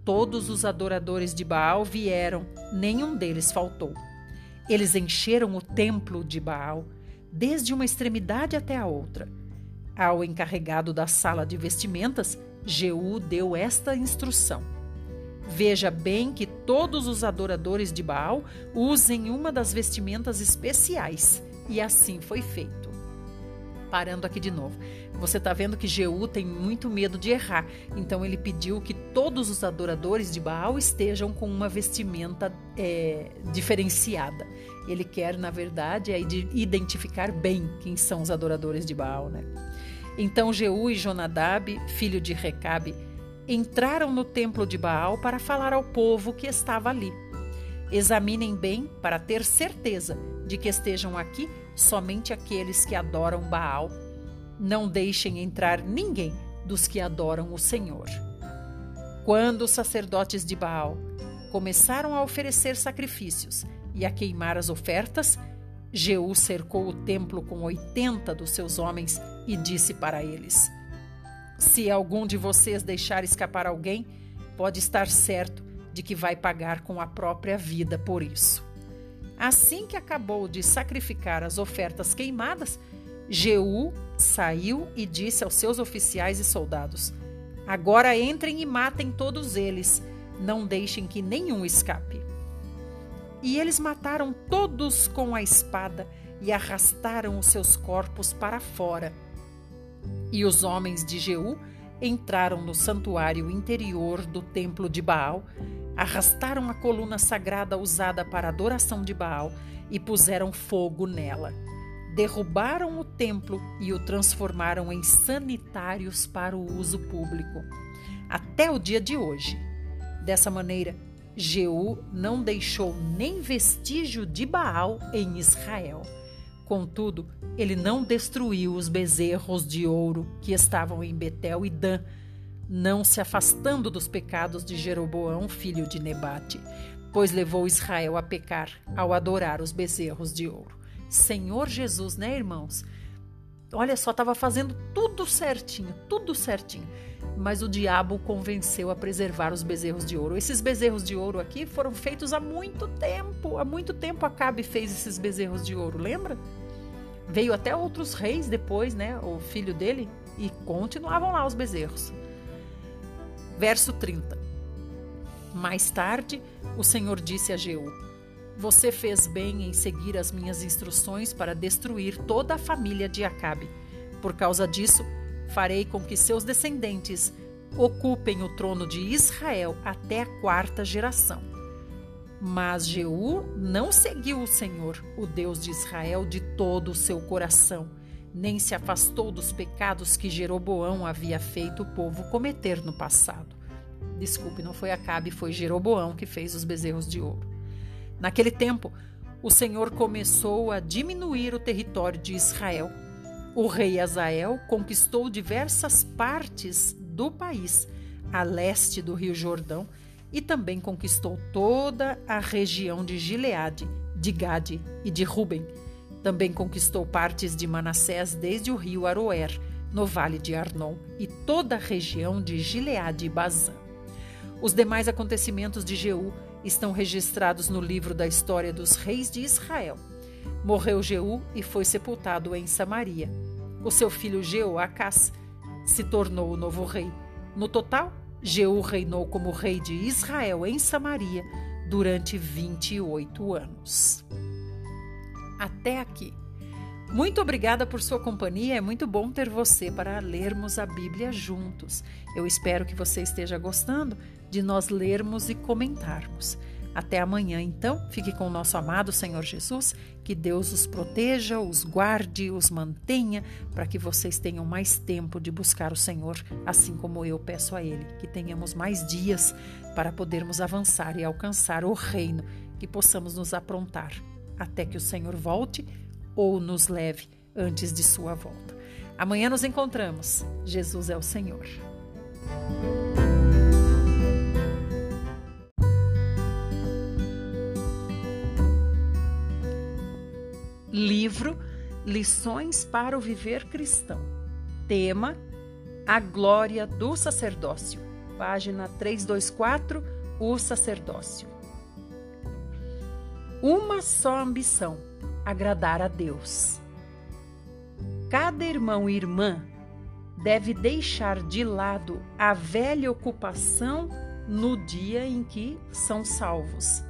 Todos os adoradores de Baal vieram, nenhum deles faltou. Eles encheram o templo de Baal, desde uma extremidade até a outra. Ao encarregado da sala de vestimentas, Jeú deu esta instrução: Veja bem que todos os adoradores de Baal usem uma das vestimentas especiais. E assim foi feito. Parando aqui de novo. Você está vendo que Jeú tem muito medo de errar. Então ele pediu que todos os adoradores de Baal estejam com uma vestimenta é, diferenciada. Ele quer, na verdade, é identificar bem quem são os adoradores de Baal. Né? Então Jeú e Jonadab, filho de Recabe, entraram no templo de Baal para falar ao povo que estava ali. Examinem bem para ter certeza de que estejam aqui somente aqueles que adoram Baal. Não deixem entrar ninguém dos que adoram o Senhor. Quando os sacerdotes de Baal começaram a oferecer sacrifícios e a queimar as ofertas, Jeú cercou o templo com oitenta dos seus homens e disse para eles: se algum de vocês deixar escapar alguém, pode estar certo de que vai pagar com a própria vida por isso. Assim que acabou de sacrificar as ofertas queimadas, Jeú saiu e disse aos seus oficiais e soldados: Agora entrem e matem todos eles, não deixem que nenhum escape. E eles mataram todos com a espada e arrastaram os seus corpos para fora e os homens de Jeú entraram no santuário interior do templo de Baal, arrastaram a coluna sagrada usada para adoração de Baal e puseram fogo nela. Derrubaram o templo e o transformaram em sanitários para o uso público, até o dia de hoje. Dessa maneira, Jeú não deixou nem vestígio de Baal em Israel. Contudo, ele não destruiu os bezerros de ouro que estavam em Betel e Dan, não se afastando dos pecados de Jeroboão, filho de Nebate, pois levou Israel a pecar ao adorar os bezerros de ouro. Senhor Jesus, né, irmãos? Olha só, estava fazendo tudo certinho, tudo certinho. Mas o diabo convenceu a preservar os bezerros de ouro. Esses bezerros de ouro aqui foram feitos há muito tempo. Há muito tempo Acabe fez esses bezerros de ouro, lembra? Veio até outros reis depois, né? O filho dele, e continuavam lá os bezerros. Verso 30. Mais tarde, o Senhor disse a Jeú: Você fez bem em seguir as minhas instruções para destruir toda a família de Acabe. Por causa disso, farei com que seus descendentes ocupem o trono de Israel até a quarta geração. Mas Jeú não seguiu o Senhor, o Deus de Israel, de todo o seu coração, nem se afastou dos pecados que Jeroboão havia feito o povo cometer no passado. Desculpe, não foi Acabe, foi Jeroboão que fez os bezerros de ouro. Naquele tempo, o Senhor começou a diminuir o território de Israel. O rei Azael conquistou diversas partes do país, a leste do Rio Jordão, e também conquistou toda a região de Gileade, de Gade e de Ruben. Também conquistou partes de Manassés desde o rio Aroer, no vale de Arnon, e toda a região de Gileade e Bazã. Os demais acontecimentos de Jeú estão registrados no livro da história dos reis de Israel. Morreu Jeú e foi sepultado em Samaria. O seu filho Jeoacás se tornou o novo rei. No total, Jeú reinou como rei de Israel em Samaria durante 28 anos. Até aqui. Muito obrigada por sua companhia. É muito bom ter você para lermos a Bíblia juntos. Eu espero que você esteja gostando de nós lermos e comentarmos. Até amanhã, então. Fique com o nosso amado Senhor Jesus. Que Deus os proteja, os guarde, os mantenha, para que vocês tenham mais tempo de buscar o Senhor, assim como eu peço a Ele. Que tenhamos mais dias para podermos avançar e alcançar o reino, que possamos nos aprontar até que o Senhor volte ou nos leve antes de sua volta. Amanhã nos encontramos. Jesus é o Senhor. Livro Lições para o Viver Cristão. Tema: A Glória do Sacerdócio. Página 324 O Sacerdócio. Uma só ambição: agradar a Deus. Cada irmão e irmã deve deixar de lado a velha ocupação no dia em que são salvos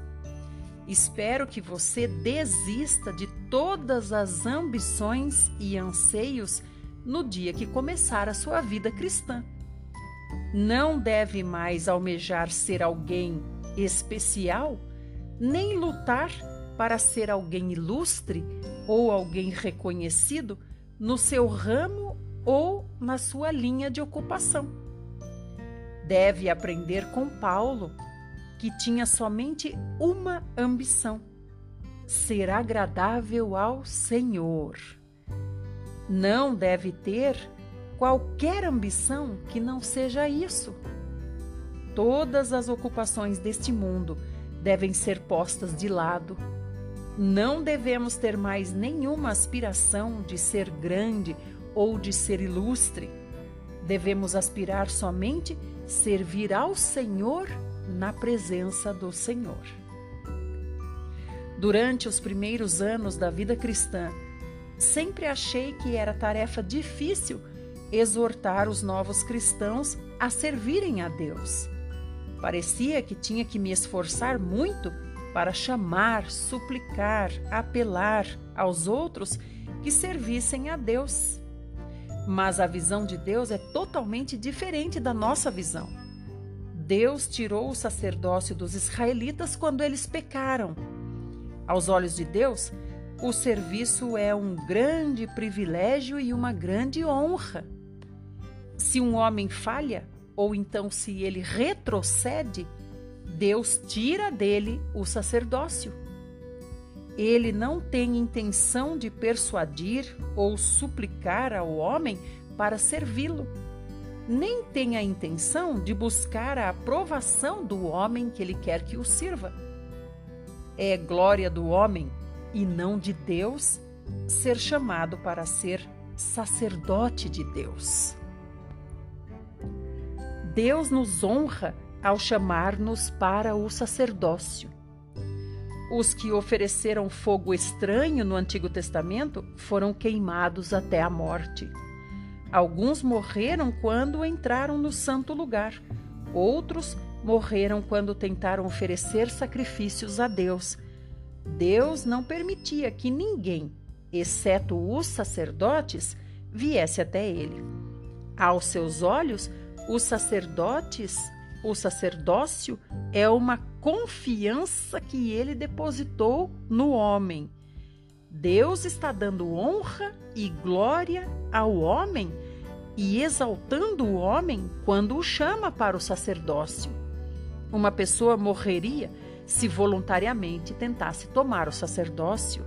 Espero que você desista de todas as ambições e anseios no dia que começar a sua vida cristã. Não deve mais almejar ser alguém especial, nem lutar para ser alguém ilustre ou alguém reconhecido no seu ramo ou na sua linha de ocupação. Deve aprender com Paulo que tinha somente uma ambição: ser agradável ao Senhor. Não deve ter qualquer ambição que não seja isso. Todas as ocupações deste mundo devem ser postas de lado. Não devemos ter mais nenhuma aspiração de ser grande ou de ser ilustre. Devemos aspirar somente servir ao Senhor na presença do Senhor. Durante os primeiros anos da vida cristã, sempre achei que era tarefa difícil exortar os novos cristãos a servirem a Deus. Parecia que tinha que me esforçar muito para chamar, suplicar, apelar aos outros que servissem a Deus. Mas a visão de Deus é totalmente diferente da nossa visão. Deus tirou o sacerdócio dos israelitas quando eles pecaram. Aos olhos de Deus, o serviço é um grande privilégio e uma grande honra. Se um homem falha, ou então se ele retrocede, Deus tira dele o sacerdócio. Ele não tem intenção de persuadir ou suplicar ao homem para servi-lo nem tem a intenção de buscar a aprovação do homem que ele quer que o sirva. É glória do homem e não de Deus ser chamado para ser sacerdote de Deus. Deus nos honra ao chamar-nos para o sacerdócio. Os que ofereceram fogo estranho no Antigo Testamento foram queimados até a morte. Alguns morreram quando entraram no santo lugar, outros morreram quando tentaram oferecer sacrifícios a Deus. Deus não permitia que ninguém, exceto os sacerdotes, viesse até ele. Aos seus olhos, os sacerdotes, o sacerdócio é uma confiança que ele depositou no homem. Deus está dando honra e glória ao homem e exaltando o homem quando o chama para o sacerdócio. Uma pessoa morreria se voluntariamente tentasse tomar o sacerdócio,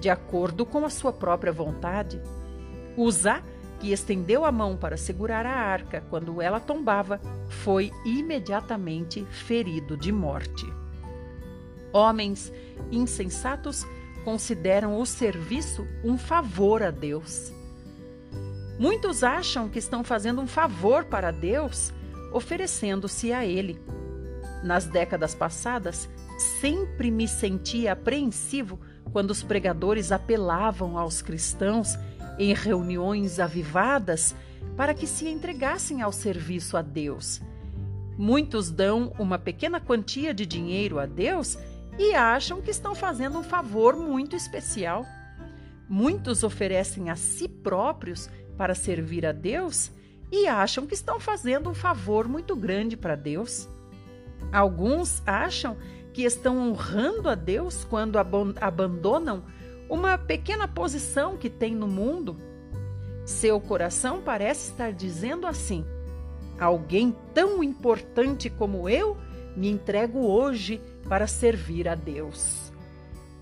de acordo com a sua própria vontade. Uzá, que estendeu a mão para segurar a arca quando ela tombava, foi imediatamente ferido de morte. Homens insensatos consideram o serviço um favor a Deus. Muitos acham que estão fazendo um favor para Deus oferecendo-se a Ele. Nas décadas passadas, sempre me senti apreensivo quando os pregadores apelavam aos cristãos em reuniões avivadas para que se entregassem ao serviço a Deus. Muitos dão uma pequena quantia de dinheiro a Deus e acham que estão fazendo um favor muito especial. Muitos oferecem a si próprios para servir a Deus e acham que estão fazendo um favor muito grande para Deus. Alguns acham que estão honrando a Deus quando abandonam uma pequena posição que tem no mundo. Seu coração parece estar dizendo assim: alguém tão importante como eu me entrego hoje para servir a Deus.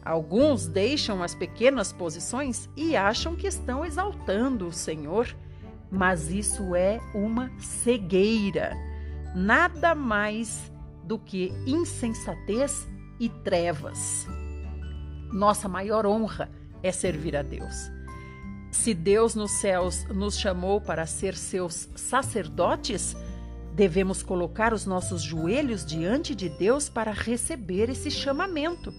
Alguns deixam as pequenas posições e acham que estão exaltando o Senhor, mas isso é uma cegueira, nada mais do que insensatez e trevas. Nossa maior honra é servir a Deus. Se Deus nos céus nos chamou para ser seus sacerdotes, devemos colocar os nossos joelhos diante de Deus para receber esse chamamento.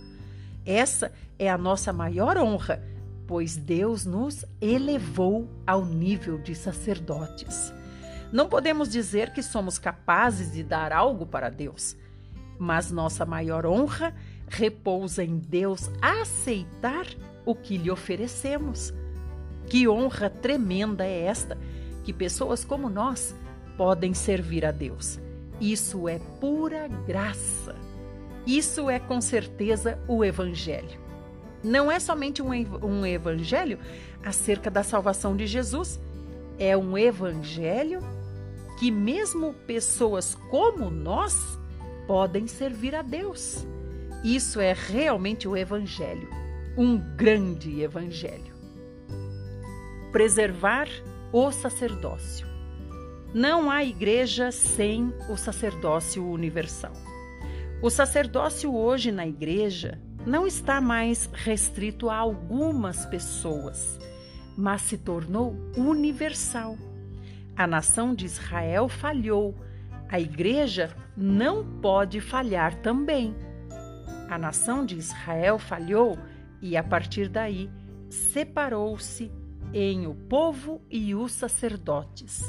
Essa é a nossa maior honra, pois Deus nos elevou ao nível de sacerdotes. Não podemos dizer que somos capazes de dar algo para Deus, mas nossa maior honra repousa em Deus aceitar o que lhe oferecemos. Que honra tremenda é esta que pessoas como nós podem servir a Deus. Isso é pura graça. Isso é com certeza o Evangelho. Não é somente um, um Evangelho acerca da salvação de Jesus, é um Evangelho que, mesmo pessoas como nós, podem servir a Deus. Isso é realmente o Evangelho, um grande Evangelho. Preservar o sacerdócio. Não há igreja sem o sacerdócio universal. O sacerdócio hoje na igreja não está mais restrito a algumas pessoas, mas se tornou universal. A nação de Israel falhou, a igreja não pode falhar também. A nação de Israel falhou e, a partir daí, separou-se em o povo e os sacerdotes.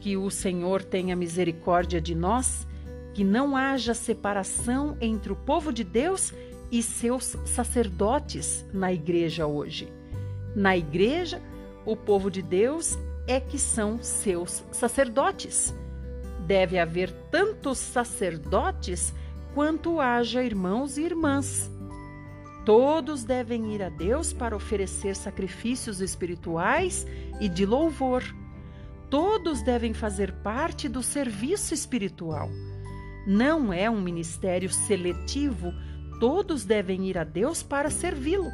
Que o Senhor tenha misericórdia de nós que não haja separação entre o povo de Deus e seus sacerdotes na igreja hoje. Na igreja, o povo de Deus é que são seus sacerdotes. Deve haver tantos sacerdotes quanto haja irmãos e irmãs. Todos devem ir a Deus para oferecer sacrifícios espirituais e de louvor. Todos devem fazer parte do serviço espiritual. Não é um ministério seletivo, todos devem ir a Deus para servi-lo.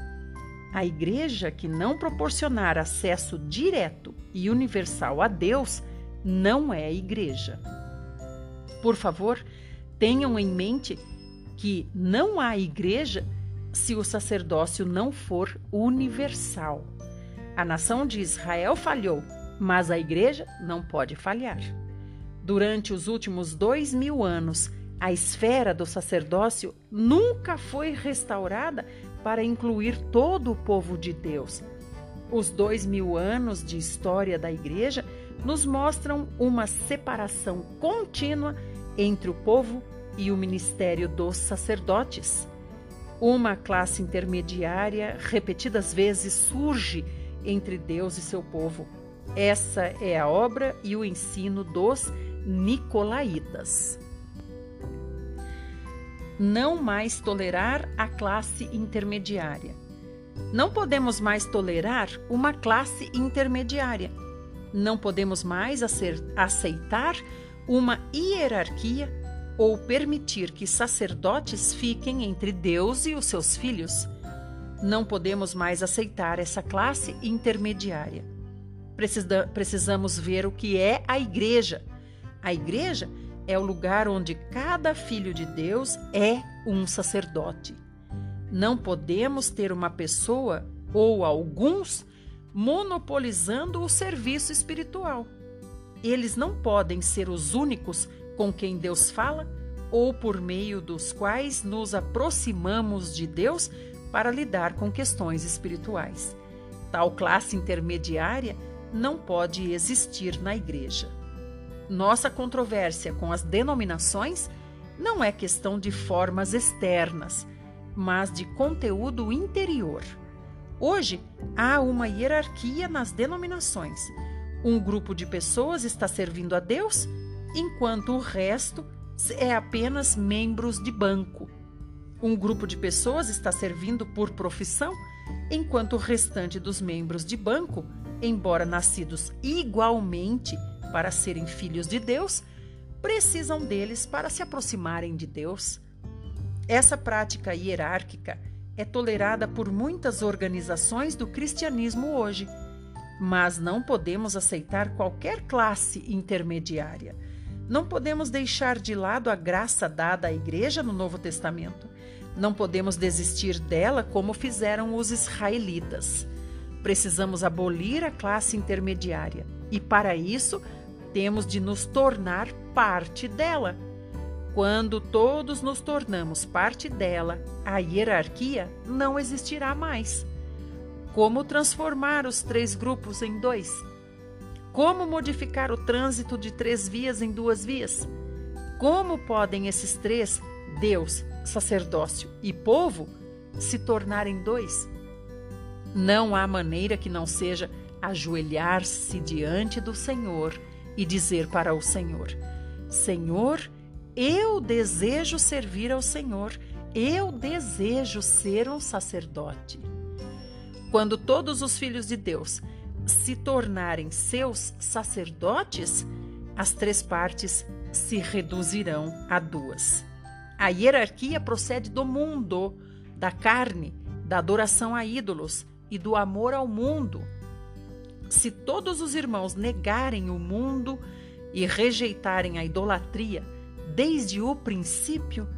A igreja que não proporcionar acesso direto e universal a Deus não é igreja. Por favor, tenham em mente que não há igreja se o sacerdócio não for universal. A nação de Israel falhou, mas a igreja não pode falhar. Durante os últimos dois mil anos, a esfera do sacerdócio nunca foi restaurada para incluir todo o povo de Deus. Os dois mil anos de história da Igreja nos mostram uma separação contínua entre o povo e o ministério dos sacerdotes. Uma classe intermediária repetidas vezes surge entre Deus e seu povo. Essa é a obra e o ensino dos nicolaítas. Não mais tolerar a classe intermediária. Não podemos mais tolerar uma classe intermediária. Não podemos mais aceitar uma hierarquia ou permitir que sacerdotes fiquem entre Deus e os seus filhos. Não podemos mais aceitar essa classe intermediária. Precisa, precisamos ver o que é a igreja a igreja é o lugar onde cada filho de Deus é um sacerdote. Não podemos ter uma pessoa ou alguns monopolizando o serviço espiritual. Eles não podem ser os únicos com quem Deus fala ou por meio dos quais nos aproximamos de Deus para lidar com questões espirituais. Tal classe intermediária não pode existir na igreja. Nossa controvérsia com as denominações não é questão de formas externas, mas de conteúdo interior. Hoje há uma hierarquia nas denominações. Um grupo de pessoas está servindo a Deus, enquanto o resto é apenas membros de banco. Um grupo de pessoas está servindo por profissão, enquanto o restante dos membros de banco, embora nascidos igualmente para serem filhos de Deus, precisam deles para se aproximarem de Deus. Essa prática hierárquica é tolerada por muitas organizações do cristianismo hoje, mas não podemos aceitar qualquer classe intermediária. Não podemos deixar de lado a graça dada à Igreja no Novo Testamento. Não podemos desistir dela como fizeram os israelitas. Precisamos abolir a classe intermediária e, para isso, temos de nos tornar parte dela. Quando todos nos tornamos parte dela, a hierarquia não existirá mais. Como transformar os três grupos em dois? Como modificar o trânsito de três vias em duas vias? Como podem esses três, Deus, sacerdócio e povo, se tornarem dois? Não há maneira que não seja ajoelhar-se diante do Senhor e dizer para o Senhor: Senhor, eu desejo servir ao Senhor, eu desejo ser um sacerdote. Quando todos os filhos de Deus se tornarem seus sacerdotes, as três partes se reduzirão a duas. A hierarquia procede do mundo, da carne, da adoração a ídolos e do amor ao mundo. Se todos os irmãos negarem o mundo e rejeitarem a idolatria desde o princípio,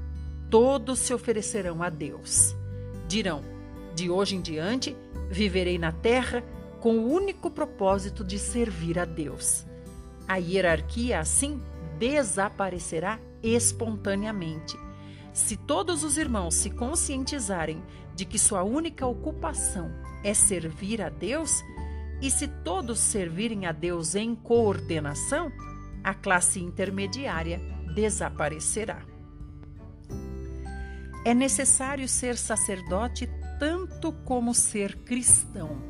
todos se oferecerão a Deus. Dirão: de hoje em diante viverei na terra com o único propósito de servir a Deus. A hierarquia, assim, desaparecerá espontaneamente. Se todos os irmãos se conscientizarem de que sua única ocupação é servir a Deus, e se todos servirem a Deus em coordenação, a classe intermediária desaparecerá. É necessário ser sacerdote tanto como ser cristão.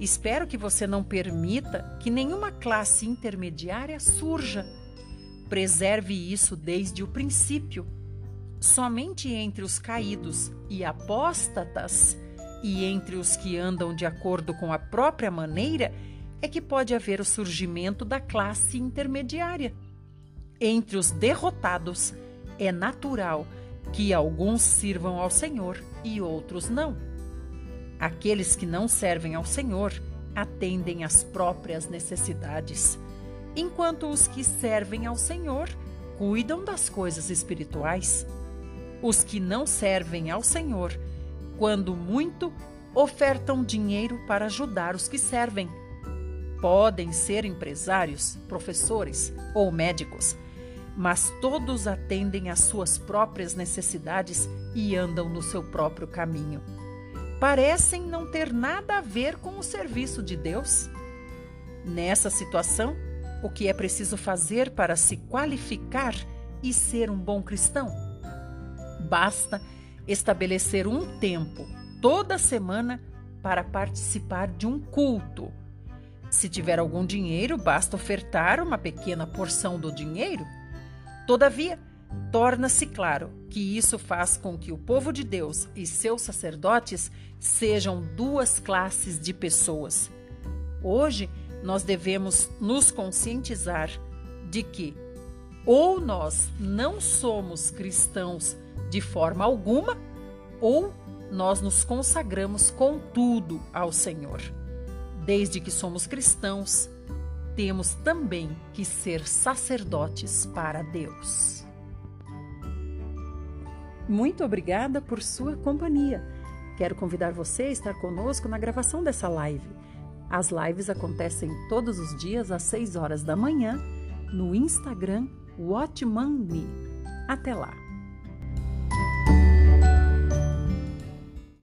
Espero que você não permita que nenhuma classe intermediária surja. Preserve isso desde o princípio. Somente entre os caídos e apóstatas e entre os que andam de acordo com a própria maneira é que pode haver o surgimento da classe intermediária. Entre os derrotados, é natural que alguns sirvam ao Senhor e outros não. Aqueles que não servem ao Senhor atendem às próprias necessidades, enquanto os que servem ao Senhor cuidam das coisas espirituais. Os que não servem ao Senhor, quando muito, ofertam dinheiro para ajudar os que servem. Podem ser empresários, professores ou médicos, mas todos atendem às suas próprias necessidades e andam no seu próprio caminho parecem não ter nada a ver com o serviço de Deus? Nessa situação, o que é preciso fazer para se qualificar e ser um bom cristão? Basta estabelecer um tempo, toda semana, para participar de um culto. Se tiver algum dinheiro, basta ofertar uma pequena porção do dinheiro. Todavia, torna-se claro que isso faz com que o povo de Deus e seus sacerdotes sejam duas classes de pessoas. Hoje, nós devemos nos conscientizar de que ou nós não somos cristãos de forma alguma, ou nós nos consagramos com tudo ao Senhor. Desde que somos cristãos, temos também que ser sacerdotes para Deus. Muito obrigada por sua companhia. Quero convidar você a estar conosco na gravação dessa live. As lives acontecem todos os dias às 6 horas da manhã no Instagram Watchman Me. Até lá! thank you.